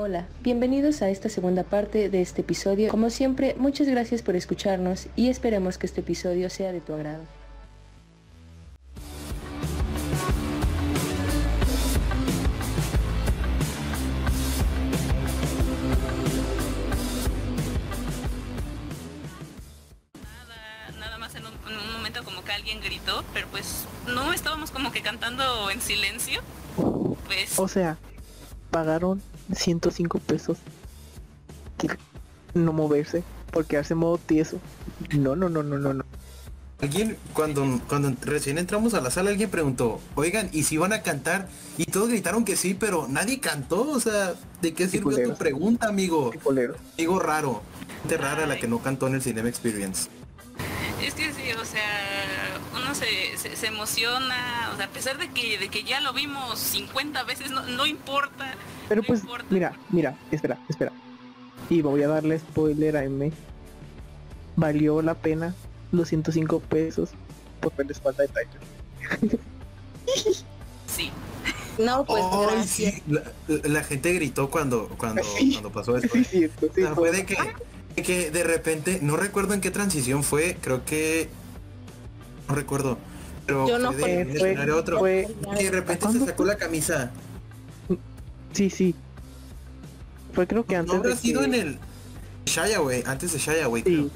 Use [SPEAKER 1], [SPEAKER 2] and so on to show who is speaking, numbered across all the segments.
[SPEAKER 1] Hola, bienvenidos a esta segunda parte de este episodio. Como siempre, muchas gracias por escucharnos y esperemos que este episodio sea de tu agrado.
[SPEAKER 2] Nada, nada más en un, en un momento como que alguien gritó, pero pues no estábamos como que cantando en silencio. Pues
[SPEAKER 3] O sea, pagaron 105 pesos. Que no moverse por quedarse en modo tieso. No, no, no, no, no, no.
[SPEAKER 4] Alguien, cuando, cuando recién entramos a la sala, alguien preguntó, oigan, ¿y si van a cantar? Y todos gritaron que sí, pero nadie cantó, o sea, ¿de qué sirvió tu pregunta, amigo?
[SPEAKER 3] Qué colero.
[SPEAKER 4] Amigo raro. Gente rara la que no cantó en el Cinema Experience.
[SPEAKER 2] es que sí, o sea, uno se, se, se emociona, o sea, a pesar de que, de que ya lo vimos 50 veces, no, no importa.
[SPEAKER 3] Pero
[SPEAKER 2] no
[SPEAKER 3] pues,
[SPEAKER 2] importa.
[SPEAKER 3] mira, mira, espera, espera. Y voy a darle spoiler a M. Valió la pena los 105 pesos por ver la espalda de Tyler.
[SPEAKER 2] Sí.
[SPEAKER 5] No, pues gracias.
[SPEAKER 4] sí, la, la gente gritó cuando, cuando,
[SPEAKER 3] Sí.
[SPEAKER 4] cuando pasó esto.
[SPEAKER 3] Sí, cierto, sí,
[SPEAKER 4] O sea, fue de que, de que de repente, no recuerdo en qué transición fue, creo que no recuerdo. Pero
[SPEAKER 5] Yo no
[SPEAKER 4] fue
[SPEAKER 5] fue-
[SPEAKER 4] de
[SPEAKER 3] fue-
[SPEAKER 4] otro.
[SPEAKER 3] fue-
[SPEAKER 4] y de repente se
[SPEAKER 3] ¿Cuándo
[SPEAKER 4] sacó la camisa.
[SPEAKER 3] Sí, sí. Fue creo que antes
[SPEAKER 4] No habrá
[SPEAKER 3] de
[SPEAKER 4] sido
[SPEAKER 3] que-
[SPEAKER 4] en el Shia, güey, antes de Shia, güey. creo.
[SPEAKER 3] Sí,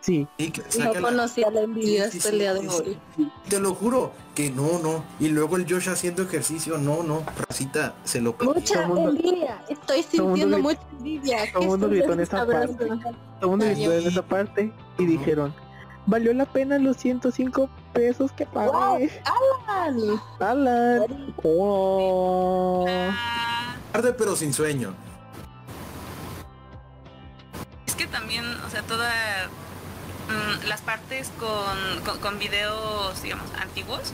[SPEAKER 3] sí.
[SPEAKER 4] Sí, que
[SPEAKER 5] No
[SPEAKER 4] saca la-
[SPEAKER 5] conocía la envidia
[SPEAKER 4] Sí, sí,
[SPEAKER 5] hasta
[SPEAKER 4] sí,
[SPEAKER 5] el día de
[SPEAKER 4] sí,
[SPEAKER 5] hoy.
[SPEAKER 4] sí. Te lo juro que no, no. Y luego el Josh haciendo ejercicio, no, no. Racita, se lo perdí.
[SPEAKER 5] Mucha
[SPEAKER 3] mundo-
[SPEAKER 5] envidia. Estoy sintiendo mucha envidia.
[SPEAKER 3] todo el mundo
[SPEAKER 5] ¿Qué
[SPEAKER 3] gritó en esa parte. Todo el mundo gritó en esa parte y dijeron, valió la pena los 105 pesos que pagué.
[SPEAKER 5] Alan,
[SPEAKER 3] Alan. Oh.
[SPEAKER 2] Ah,
[SPEAKER 4] Tarde pero sin sueño.
[SPEAKER 2] es que también, o sea, todas las partes con, con, con videos, digamos, antiguos,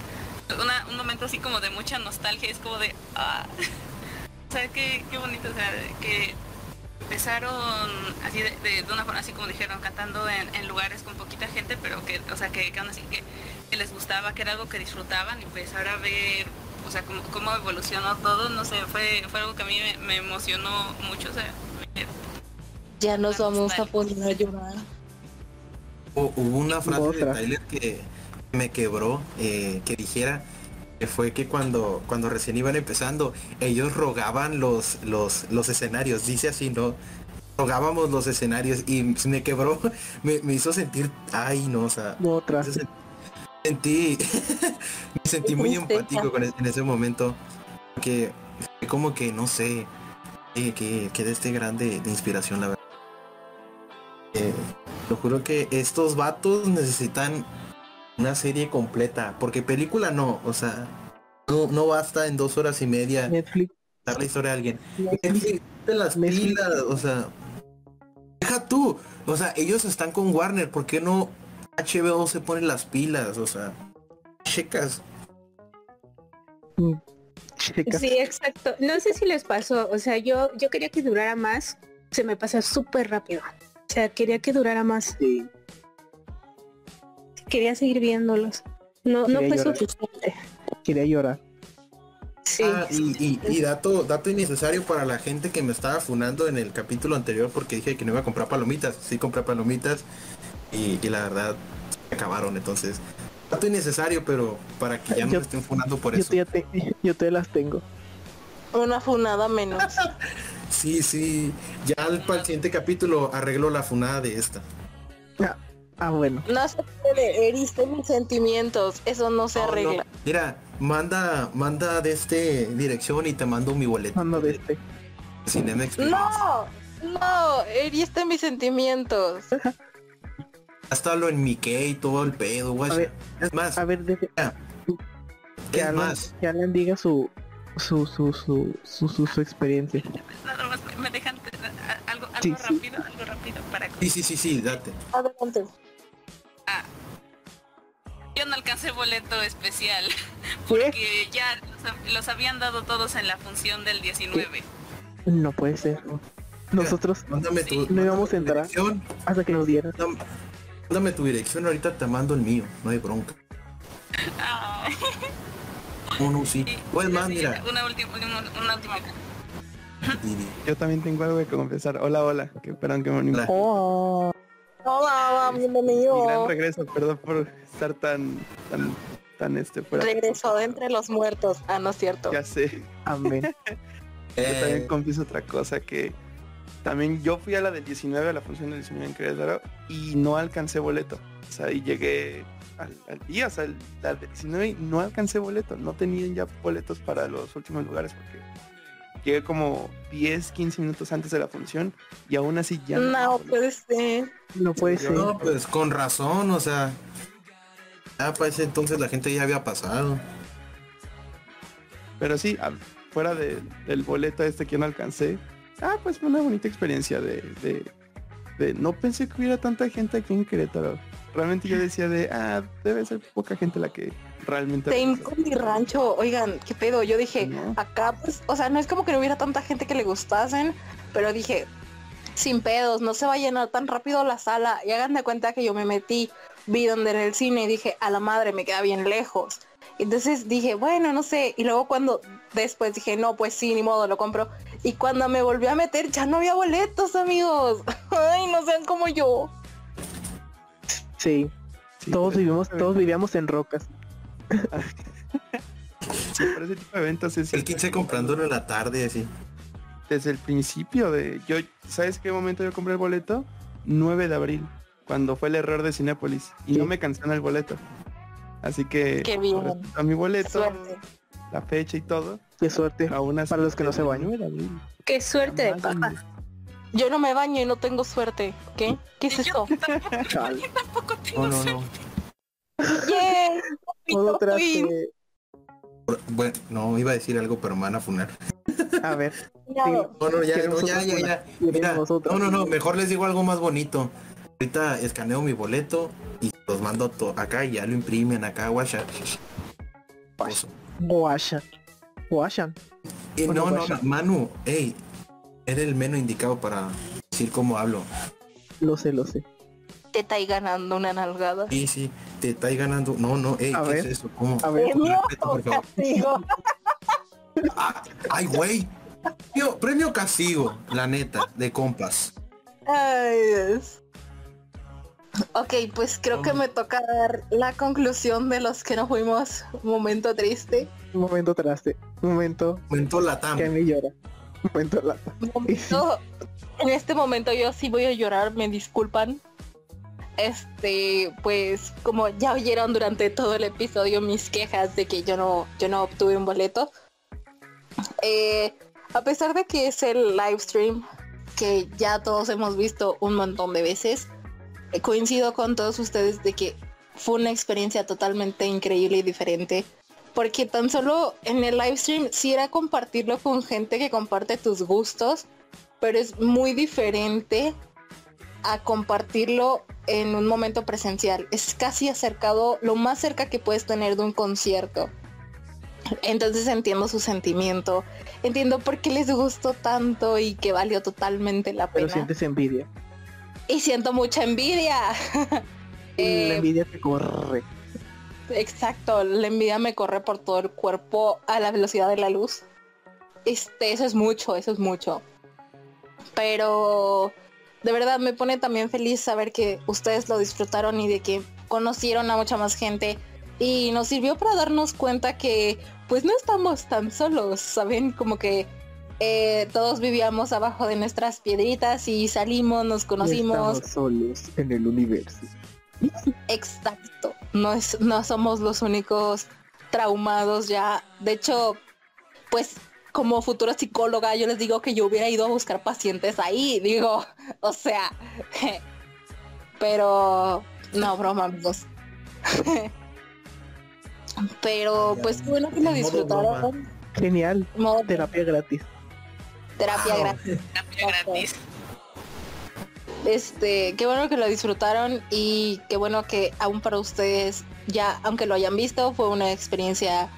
[SPEAKER 2] una- un momento así como de mucha nostalgia, es como de, ah, o sea, qué, qué bonito, o sea, que empezaron así de, de- de una forma así como dijeron, cantando en, en lugares con poquita gente, pero que, o sea, que, que aún así que, que les gustaba, que era algo que disfrutaban y pues ahora ver, o sea, cómo, cómo evolucionó todo, no sé, fue, fue algo que a mí me, me emocionó mucho, o sea, me-
[SPEAKER 5] ya nos vamos a poner a llorar.
[SPEAKER 4] Hu- Hubo una frase
[SPEAKER 3] Otra.
[SPEAKER 4] de Tyler que me quebró, eh, que dijera que fue que cuando, cuando recién iban empezando, ellos rogaban los, los, los escenarios, dice así, ¿no? Rogábamos los escenarios y me quebró, me, me hizo sentir, ay no, o sea,
[SPEAKER 3] Otra.
[SPEAKER 4] me hizo sen- sentí, me sentí muy empático con es- en ese momento, que fue como que, no sé, que, que, que de este grande de inspiración, la verdad. Eh, lo juro que estos vatos necesitan una serie completa, porque película no, o sea, no, no basta en dos horas y media
[SPEAKER 3] Netflix.
[SPEAKER 4] dar la historia a alguien.
[SPEAKER 3] Netflix.
[SPEAKER 4] Netflix, de las
[SPEAKER 3] Netflix.
[SPEAKER 4] pilas, o sea, deja tú, o sea, ellos están con Warner, ¿por qué no HBO se pone las pilas? O sea, checas.
[SPEAKER 3] mm, checa.
[SPEAKER 6] Sí, exacto. No sé si les pasó, o sea, yo, yo quería que durara más, se me pasó súper rápido. O sea, quería que durara más,
[SPEAKER 3] Sí.
[SPEAKER 6] quería seguir viéndolos. No, no
[SPEAKER 3] Quería
[SPEAKER 6] fue
[SPEAKER 3] llorar.
[SPEAKER 6] suficiente.
[SPEAKER 3] Quería llorar.
[SPEAKER 6] Sí.
[SPEAKER 4] Ah, y, y- y dato, dato innecesario para la gente que me estaba funando en el capítulo anterior porque dije que no iba a comprar palomitas. Sí compré palomitas y, y la verdad se acabaron. Entonces, dato innecesario, pero para que ya no
[SPEAKER 3] Yo-
[SPEAKER 4] estén funando por
[SPEAKER 3] Yo
[SPEAKER 4] eso.
[SPEAKER 3] te, ya te- yo te las tengo.
[SPEAKER 5] Una funada menos.
[SPEAKER 4] Sí, sí. Ya al, para el siguiente capítulo arreglo la funada de esta.
[SPEAKER 3] Ah, ah, bueno.
[SPEAKER 5] No se puede, heriste mis sentimientos. Eso no se
[SPEAKER 4] No, no.
[SPEAKER 5] arregla.
[SPEAKER 4] Mira, manda, manda de este dirección y te mando mi boleto.
[SPEAKER 3] Mando de este.
[SPEAKER 4] Cinema Experience.
[SPEAKER 5] No, no, heriste mis sentimientos.
[SPEAKER 4] Gástalo en Mickey y todo el pedo, güey.
[SPEAKER 3] A ver,
[SPEAKER 4] Es más,
[SPEAKER 3] A ver, deje- que
[SPEAKER 4] es
[SPEAKER 3] Alan,
[SPEAKER 4] más.
[SPEAKER 3] que Alan diga su su su su su, su, su experiencia.
[SPEAKER 2] nada más me- dejan algo, algo
[SPEAKER 3] Sí, sí.
[SPEAKER 2] rápido, algo rápido para
[SPEAKER 4] Sí, sí, sí, sí, date.
[SPEAKER 5] Adelante.
[SPEAKER 2] Ah, yo no alcancé boleto especial
[SPEAKER 3] ¿Qué?
[SPEAKER 2] porque ya los, los habían dado todos en la función del 19.
[SPEAKER 3] No puede ser. Nosotros
[SPEAKER 4] Mándame tu,
[SPEAKER 3] No íbamos a entrar. hasta que nos dieran.
[SPEAKER 4] Mándame, mándame tu dirección, ahorita te mando el mío, no hay bronca.
[SPEAKER 2] Ay,
[SPEAKER 4] No, no, sí. Pues más, mira,
[SPEAKER 2] Una última, una, última.
[SPEAKER 7] Yo también tengo algo que confesar. Hola, hola. Que esperan que me.
[SPEAKER 4] Hola.
[SPEAKER 3] Oh,
[SPEAKER 5] Hola,
[SPEAKER 7] Mi gran
[SPEAKER 5] bienvenido.
[SPEAKER 7] regreso, perdón por estar tan, tan, tan este fuera.
[SPEAKER 5] Regresó de entre los muertos. Ah, no es cierto.
[SPEAKER 7] Ya sé.
[SPEAKER 3] amén.
[SPEAKER 7] Yo también
[SPEAKER 4] Eh,
[SPEAKER 7] confieso otra cosa que también yo fui a la del 19, a la función del 19 en Querétaro y no alcancé boleto. O sea, y llegué al, al día, o sea, el- la del 19 y no alcancé boleto. No tenían ya boletos para los últimos lugares porque llegué como 10, 15 minutos antes de la función y aún así ya
[SPEAKER 5] No,
[SPEAKER 7] tenía
[SPEAKER 5] puede ser.
[SPEAKER 3] No puede ser.
[SPEAKER 4] no, pues con razón, o sea. Ya para ese entonces la gente ya había pasado.
[SPEAKER 7] Pero sí, a- fuera de- del boleto este que no alcancé, ah, pues fue una bonita experiencia de, de, de- No pensé que hubiera tanta gente aquí en Querétaro. Realmente yo decía de, ah, debe ser poca gente la que realmente...
[SPEAKER 5] Con mi rancho. Oigan, qué pedo. Yo dije,
[SPEAKER 7] ¿No?
[SPEAKER 5] acá, pues, o sea, no es como que no hubiera tanta gente que le gustasen, pero dije, sin pedos, no se va a llenar tan rápido la sala. Y hagan de cuenta que yo me metí, vi donde era el cine y dije, a la madre, me queda bien lejos. Entonces dije, bueno, no sé. Y luego cuando después dije, no, pues sí, ni modo, lo compro. Y cuando me volví a meter, ya no había boletos, amigos. Ay, no sean como yo.
[SPEAKER 3] Sí,
[SPEAKER 7] Sí,
[SPEAKER 3] todos vivimos, todos vivíamos en rocas.
[SPEAKER 7] Sí, por ese tipo de eventos es
[SPEAKER 4] El 15 comprándolo en la tarde, así.
[SPEAKER 7] desde el principio de... yo ¿Sabes qué momento yo compré el boleto? 9 de abril, cuando fue el error de Cinépolis. Y
[SPEAKER 3] Sí.
[SPEAKER 7] no me cancelan el boleto. Así que... A mi boleto,
[SPEAKER 5] Suerte.
[SPEAKER 7] la fecha y todo.
[SPEAKER 3] Qué suerte.
[SPEAKER 7] Aún así,
[SPEAKER 3] Para los que no se bañan.
[SPEAKER 7] 9 de abril.
[SPEAKER 6] Qué suerte de
[SPEAKER 5] Yo no me baño y no tengo suerte. ¿Qué? ¿Qué es eso?
[SPEAKER 3] Chale.
[SPEAKER 2] Tampoco tengo
[SPEAKER 4] No, no,
[SPEAKER 2] suerte.
[SPEAKER 4] no.
[SPEAKER 5] ¡Yay!
[SPEAKER 3] Todo.
[SPEAKER 4] Bueno, no, iba a decir algo, pero me van a funar.
[SPEAKER 3] A ver,
[SPEAKER 5] No,
[SPEAKER 4] No, no, ya, no, ya, ya, ya. Mira, no, no, no, mejor les digo algo más bonito. Ahorita escaneo mi boleto y los mando acá y ya lo imprimen acá, guacha. Oso.
[SPEAKER 3] Guasha. Guashan.
[SPEAKER 4] Eh, no, no,
[SPEAKER 3] guacha.
[SPEAKER 4] no, Manu, hey, eres el menos indicado para decir cómo hablo.
[SPEAKER 3] Lo sé, lo sé.
[SPEAKER 5] te está ahí ganando una nalgada.
[SPEAKER 4] Sí, sí, te estáis ganando. No, no, hey,
[SPEAKER 3] A
[SPEAKER 4] ¿qué
[SPEAKER 3] ver.
[SPEAKER 4] es eso? ¿Cómo?
[SPEAKER 3] A ver,
[SPEAKER 4] Con respeto, por favor.
[SPEAKER 5] Castigo.
[SPEAKER 4] Ah, ay, güey. Premio, premio castigo, la neta, de compas.
[SPEAKER 5] Ay, Dios. Ok, pues creo que me toca dar la conclusión de los que nos fuimos. Un momento triste.
[SPEAKER 3] un momento traste. Un momento
[SPEAKER 4] Momento Latam.
[SPEAKER 3] que me llora. Un momento lata.
[SPEAKER 5] Un momento- en este momento yo sí voy a llorar, me disculpan. Este, pues como ya oyeron durante todo el episodio mis quejas de que yo no, yo no obtuve un boleto. Eh, a pesar de que es el live stream que ya todos hemos visto un montón de veces, coincido con todos ustedes de que fue una experiencia totalmente increíble y diferente. Porque tan solo en el live stream sí era compartirlo con gente que comparte tus gustos, pero es muy diferente a compartirlo en un momento presencial. Es casi acercado, lo más cerca que puedes tener de un concierto. Entonces entiendo su sentimiento, entiendo por qué les gustó tanto y que valió totalmente la
[SPEAKER 3] Pero
[SPEAKER 5] pena.
[SPEAKER 3] sientes envidia.
[SPEAKER 5] Y siento mucha envidia.
[SPEAKER 3] la
[SPEAKER 5] Eh,
[SPEAKER 3] envidia te corre.
[SPEAKER 5] Exacto, la envidia me corre por todo el cuerpo a la velocidad de la luz. Este, eso es mucho, eso es mucho. Pero de verdad me pone también feliz saber que ustedes lo disfrutaron y de que conocieron a mucha más gente y nos sirvió para darnos cuenta que pues no estamos tan solos, ¿saben? Como que eh, todos vivíamos abajo de nuestras piedritas y salimos, nos
[SPEAKER 3] No
[SPEAKER 5] conocimos.
[SPEAKER 3] solos en el universo.
[SPEAKER 5] Exacto. No es, no somos los únicos traumados ya. De hecho, pues como futura psicóloga, yo les digo que yo hubiera ido a buscar pacientes ahí. Digo, o sea, pero no, broma, amigos. pero pues bueno que lo disfrutaron.
[SPEAKER 3] Genial.
[SPEAKER 5] Modo
[SPEAKER 3] Terapia gratis.
[SPEAKER 5] Terapia
[SPEAKER 4] Wow.
[SPEAKER 5] gratis.
[SPEAKER 2] Terapia gratis.
[SPEAKER 5] Este, qué bueno que lo disfrutaron y qué bueno que aún para ustedes, ya aunque lo hayan visto, fue una experiencia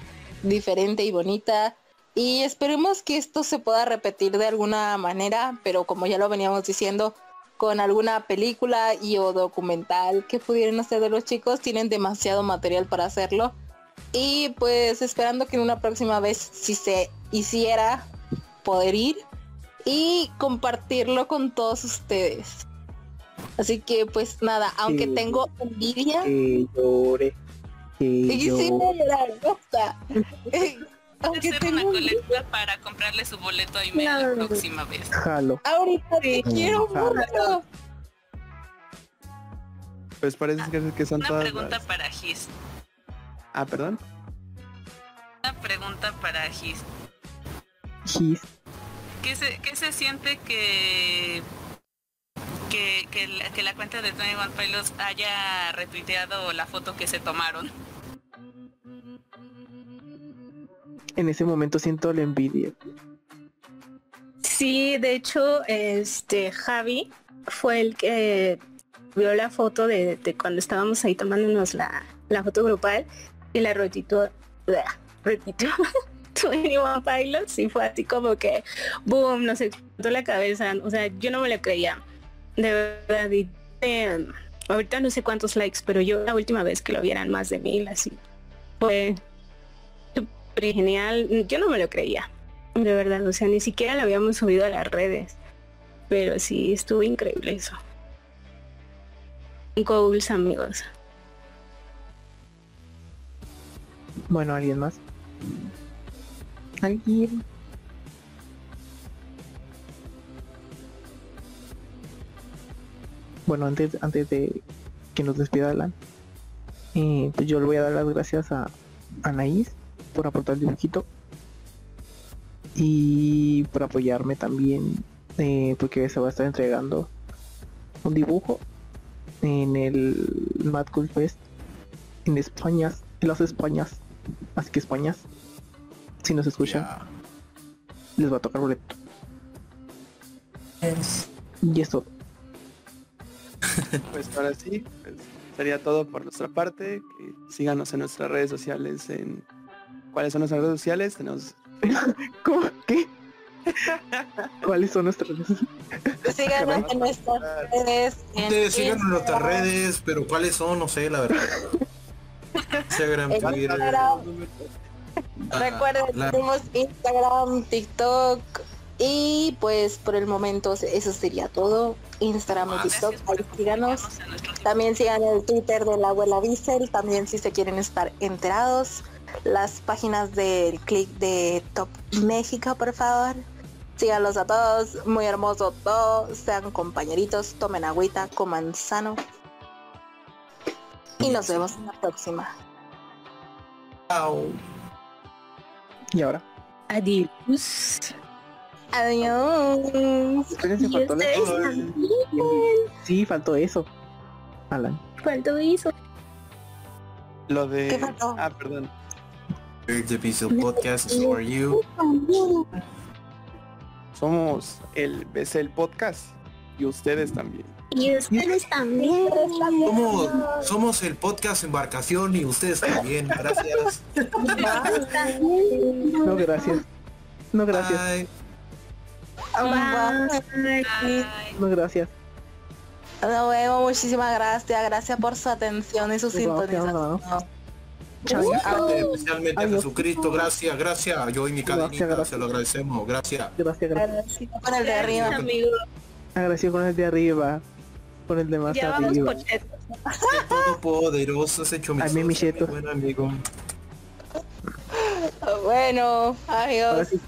[SPEAKER 5] diferente y bonita. Y esperemos que esto se pueda repetir de alguna manera, pero como ya lo veníamos diciendo, con alguna película y o documental que pudieran hacer de los chicos, tienen demasiado material para hacerlo. Y pues esperando que en una próxima vez, si se hiciera, poder ir y compartirlo con todos ustedes. Así que pues nada, aunque
[SPEAKER 3] Sí.
[SPEAKER 5] tengo envidia,
[SPEAKER 3] Que llore. Que
[SPEAKER 5] y sí llorar, basta. aunque
[SPEAKER 2] hacer una
[SPEAKER 5] tengo
[SPEAKER 2] colecta para comprarle su boleto a Email
[SPEAKER 6] No.
[SPEAKER 2] la próxima vez.
[SPEAKER 3] Jalo.
[SPEAKER 5] ahorita te quiero mucho.
[SPEAKER 7] Pues parece que, que son
[SPEAKER 2] Una
[SPEAKER 7] todas
[SPEAKER 2] pregunta
[SPEAKER 7] las-
[SPEAKER 2] para Gis.
[SPEAKER 7] Ah, perdón.
[SPEAKER 2] Una pregunta para Gis.
[SPEAKER 3] Gis.
[SPEAKER 2] ¿Qué se, qué se siente que que, que, la, que la cuenta de 21 Pilots haya retuiteado la foto que se tomaron?
[SPEAKER 3] En ese momento siento la envidia.
[SPEAKER 6] Sí, de hecho, este Javi fue el que vio la foto de, de cuando estábamos ahí tomándonos la, la foto grupal y la retuiteó, repitió 21 Pilots y fue así como que boom, nos explotó la cabeza. O sea, yo no me lo creía. De verdad, y, eh, ahorita no sé cuántos likes, pero yo la última vez que lo vieran más de mil, así fue súper genial. Yo no me lo creía. De verdad, o sea, ni siquiera lo habíamos subido a las redes. Pero sí, estuvo increíble eso. Goals, amigos.
[SPEAKER 3] Bueno, ¿alguien más? Bueno, antes, antes de que nos despida Alan, eh, pues yo le voy a dar las gracias a Anaís por aportar el dibujito y por apoyarme también, eh, porque se va a estar entregando un dibujo en el Mad Cool Fest en España, en las Españas, así que Españas, si nos escuchan, les va a tocar boleto. Y eso,
[SPEAKER 7] Pues ahora sí, pues, sería todo por nuestra parte. Que síganos en nuestras redes sociales. En ¿Cuáles son nuestras redes sociales? Tenemos
[SPEAKER 3] ¿cómo? ¿Qué? ¿Cuáles son nuestras redes?
[SPEAKER 5] Síganos en nuestras redes.
[SPEAKER 4] Ustedes sigan en nuestras redes, pero ¿cuáles son? No sé, la verdad. Instagram,
[SPEAKER 5] en
[SPEAKER 4] Twitter.
[SPEAKER 5] Recuerden,
[SPEAKER 4] la-
[SPEAKER 5] tenemos Instagram, TikTok y pues por el momento eso sería todo. Instagram y
[SPEAKER 2] Ah,
[SPEAKER 5] TikTok, ahí síganos. También sigan el Twitter de la abuela Diesel, también si se quieren estar enterados. Las páginas del click de Top México, por favor. Síganlos a todos, muy hermoso todo. Sean compañeritos, tomen agüita, coman sano. Y nos vemos en la próxima.
[SPEAKER 4] Chao.
[SPEAKER 3] Y ahora,
[SPEAKER 6] Adiós.
[SPEAKER 5] Adiós.
[SPEAKER 3] espérense, faltó
[SPEAKER 6] también.
[SPEAKER 3] Sí, faltó eso. Alan.
[SPEAKER 6] ¿Cuánto hizo?
[SPEAKER 7] lo de...
[SPEAKER 5] ¿Qué faltó?
[SPEAKER 7] Ah, perdón.
[SPEAKER 4] The Visual Podcast is for you.
[SPEAKER 7] Somos el BCL Podcast y ustedes también.
[SPEAKER 6] Y ustedes también.
[SPEAKER 4] Somos, somos el podcast Embarcación y ustedes también. Gracias.
[SPEAKER 3] No, gracias. No, gracias.
[SPEAKER 4] Bye.
[SPEAKER 6] Bye.
[SPEAKER 2] Bye.
[SPEAKER 3] No, gracias.
[SPEAKER 5] Nos vemos, muchísimas gracias. Gracias por su atención y su sintonización.
[SPEAKER 4] Especialmente a
[SPEAKER 3] Adiós.
[SPEAKER 4] Jesucristo, gracias, gracias. Yo y mi
[SPEAKER 3] Gracias,
[SPEAKER 4] cadenita
[SPEAKER 3] gracias.
[SPEAKER 4] se lo agradecemos, gracias.
[SPEAKER 3] Gracias, gracias.
[SPEAKER 5] Agradecido con el de arriba.
[SPEAKER 6] Amigo,
[SPEAKER 3] Agradecido con el de arriba. Con el de más
[SPEAKER 6] ya vamos
[SPEAKER 3] arriba.
[SPEAKER 6] por
[SPEAKER 4] Todopoderoso es hecho mi
[SPEAKER 3] mi
[SPEAKER 4] socio,
[SPEAKER 3] micheto.
[SPEAKER 4] mi buen amigo.
[SPEAKER 5] Bueno, adiós.
[SPEAKER 3] sí,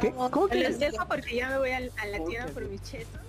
[SPEAKER 3] ¿Qué? ¿Cómo que?
[SPEAKER 6] Los dejo porque ya me voy a, a la tienda por mis chetos.